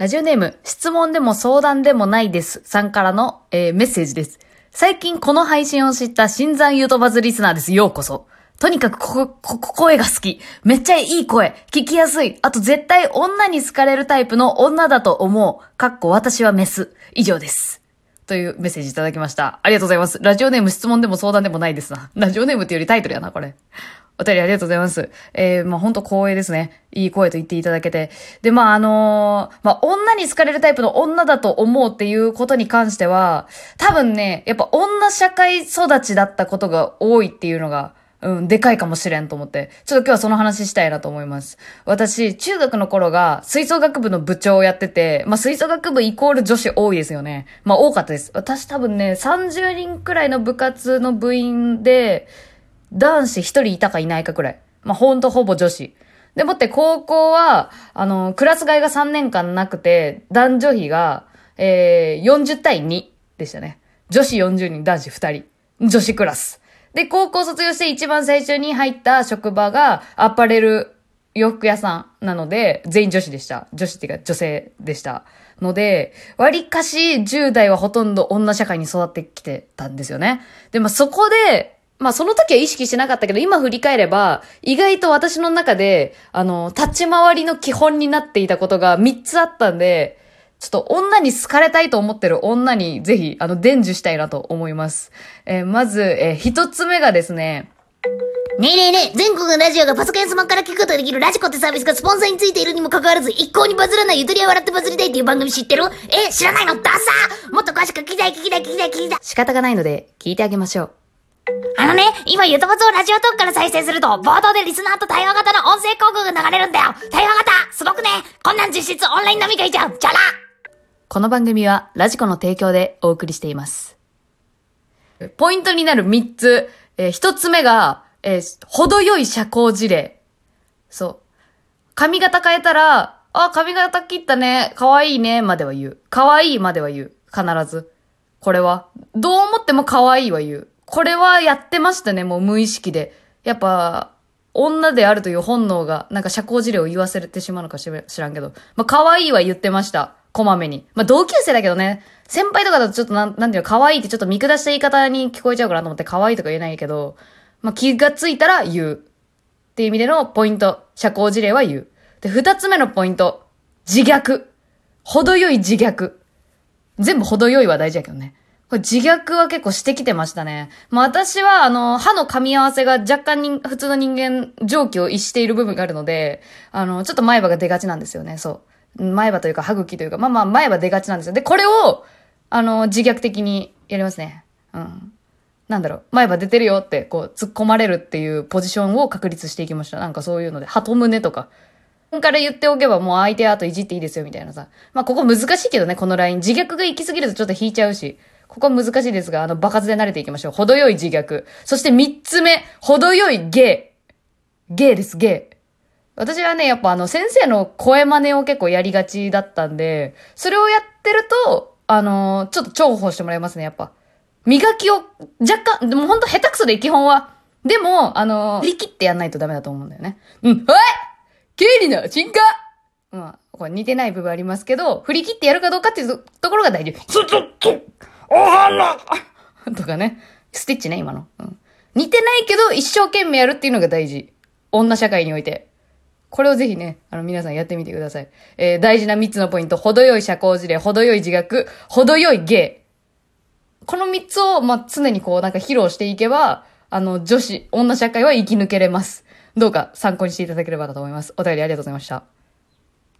ラジオネーム、質問でも相談でもないです。さんからの、えーメッセージです。最近この配信を知った新山ユートバズリスナーです。ようこそ。とにかくここ、ここ、声が好き。めっちゃいい声。聞きやすい。あと絶対女に好かれるタイプの女だと思う。かっこ私はメス。以上です。というメッセージいただきました。ありがとうございます。ラジオネーム質問でも相談でもないですな。ラジオネームっていうよりタイトルやな、これ。お便りありがとうございます。えー、まあ本当光栄ですね。いい声と言っていただけて。で、まああのーまあ女に好かれるタイプの女だと思うっていうことに関しては、多分ね、やっぱ女社会育ちだったことが多いっていうのが、うん、でかいかもしれんと思って。ちょっと今日はその話したいなと思います。私、中学の頃が吹奏楽部の部長をやってて、まあ吹奏楽部イコール女子多いですよね。まあ多かったです。私多分ね、30人くらいの部活の部員で、男子一人いたかいないかくらい。まあほんとほぼ女子。でもって高校は、あの、クラス替えが3年間なくて、男女比が、えー、40対2でしたね。女子40人、男子2人。女子クラス。で、高校卒業して一番最初に入った職場がアパレル洋服屋さんなので、全員女子でした。女子っていうか女性でした。ので、割かし10代はほとんど女社会に育ってきてたんですよね。で、まあそこで、まあその時は意識してなかったけど、今振り返れば、意外と私の中で、あの、立ち回りの基本になっていたことが3つあったんで、ちょっと女に好かれたいと思ってる女にぜひ、あの、伝授したいなと思います。えーまず、えー一つ目がですね、ねえねえねえ、全国のラジオがパソコンやスマホから聞くことができるラジコってサービスがスポンサーについているにもかかわらず、一向にバズらないゆとりは笑ってバズりたいっていう番組知ってる？え、知らないの？ダサーもっと詳しく聞きたい聞きたい聞きたい聞きたい。仕方がないので聞いてあげましょう。あのね、今ゆとばつをラジオトークから再生すると、冒頭でリスナーと対話型の音声広告が流れるんだよ対話型すごくねこんなん実質オンライン飲み会じゃんじゃらこの番組はラジコの提供でお送りしています。ポイントになる3つ。えー一つ目が、えー程よい社交辞令。そう。髪型変えたら、あ、髪型切ったね、可愛いね、までは言う。可愛いまでは言う。必ず。これは。どう思っても可愛いは言う。これはやってましたね、もう無意識で。やっぱ、女であるという本能が、なんか社交辞令を言わせてしまうのか知らんけど。まあ、可愛いは言ってました。こまめに。まあ、同級生だけどね。先輩とかだとちょっとなん、なんていうの、可愛いってちょっと見下した言い方に聞こえちゃうかなと思って可愛いとか言えないけど、まあ、気がついたら言う。っていう意味でのポイント。社交辞令は言う。で、二つ目のポイント。自虐。程よい自虐。全部程よいは大事だけどね。これ自虐は結構してきてましたね。まあ私は、あの、歯の噛み合わせが若干に普通の人間、常軌を逸している部分があるので、あの、ちょっと前歯が出がちなんですよね、そう。前歯というか歯茎というか、まあまあ前歯出がちなんですよ。で、これを、あの、自虐的にやりますね。うん。なんだろう、前歯出てるよって、こう、突っ込まれるっていうポジションを確立していきました。なんかそういうので、鳩胸とか。から言っておけばもう相手あといじっていいですよみたいなさ。まあここ難しいけどね、このライン。自虐が行き過ぎるとちょっと引いちゃうし。ここは難しいですが、あの、場数で慣れていきましょう。程よい自虐。そして三つ目、程よいゲイ。ゲイです、ゲイ。私はね、やっぱあの、先生の声真似を結構やりがちだったんで、それをやってると、あのちょっと重宝してもらいますね、やっぱ。磨きを、若干、でもほんと下手くそで基本は。でも、あの振り切ってやんないとダメだと思うんだよね。うん、おい経理の進化まあ、これ似てない部分ありますけど、振り切ってやるかどうかっていうところが大事。つつつ、お 花とかね。スティッチね、今の。うん。似てないけど、一生懸命やるっていうのが大事。女社会において。これをぜひね、あの、皆さんやってみてください。えー、大事な3つのポイント。程よい社交辞令、程よい自虐、程よい芸。この3つを、まあ、常にこう、なんか披露していけば、あの、女子、女社会は生き抜けれます。どうか参考にしていただければなと思います。お便りありがとうございました。